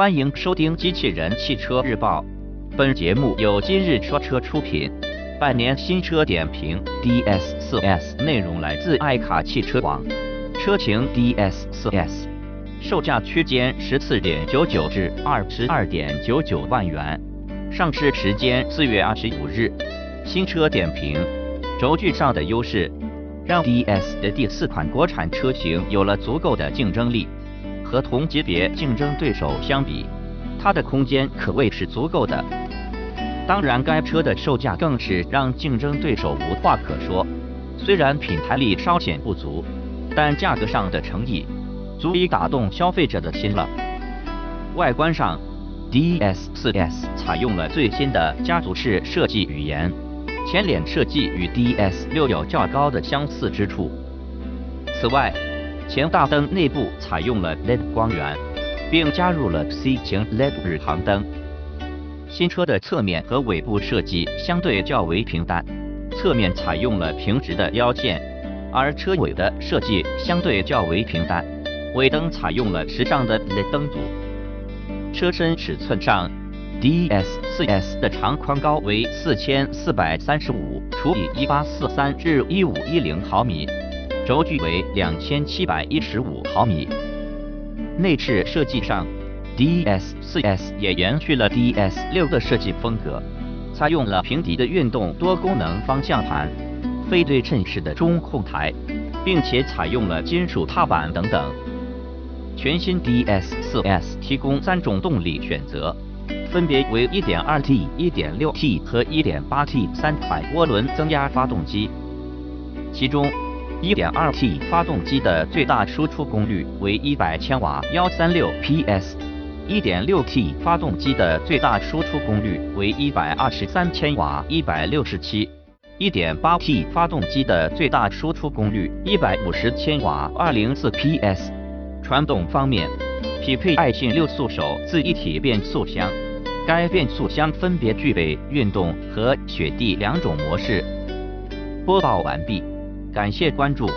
欢迎收听《机器人汽车日报》，本节目由今日说车出品。半年新车点评，DS4S 内容来自爱卡汽车网。车型 DS4S，售价区间十四点九九至二十二点九九万元，上市时间四月二十五日。新车点评，轴距上的优势，让 DS 的第四款国产车型有了足够的竞争力。和同级别竞争对手相比，它的空间可谓是足够的。当然，该车的售价更是让竞争对手无话可说。虽然品牌力稍显不足，但价格上的诚意足以打动消费者的心了。外观上，DS4S 采用了最新的家族式设计语言，前脸设计与 DS6 有较高的相似之处。此外，前大灯内部采用了 LED 光源，并加入了 C 型 LED 日行灯。新车的侧面和尾部设计相对较为平淡，侧面采用了平直的腰线，而车尾的设计相对较为平淡，尾灯采用了时尚的 LED 灯组。车身尺寸上，DS4S 的长宽高为四千四百三十五除以一八四三至一五一零毫米。轴距为两千七百一十五毫米。内饰设计上，DS4S 也延续了 DS6 的设计风格，采用了平底的运动多功能方向盘、非对称式的中控台，并且采用了金属踏板等等。全新 DS4S 提供三种动力选择，分别为 1.2T、1.6T 和 1.8T 三款涡轮增压发动机，其中。1.2T 发动机的最大输出功率为100千瓦，136 PS；1.6T 发动机的最大输出功率为123千瓦，167。1.8T 发动机的最大输出功率150千瓦，204 PS。传动方面，匹配爱信六速手自一体变速箱，该变速箱分别具备运动和雪地两种模式。播报完毕。感谢关注。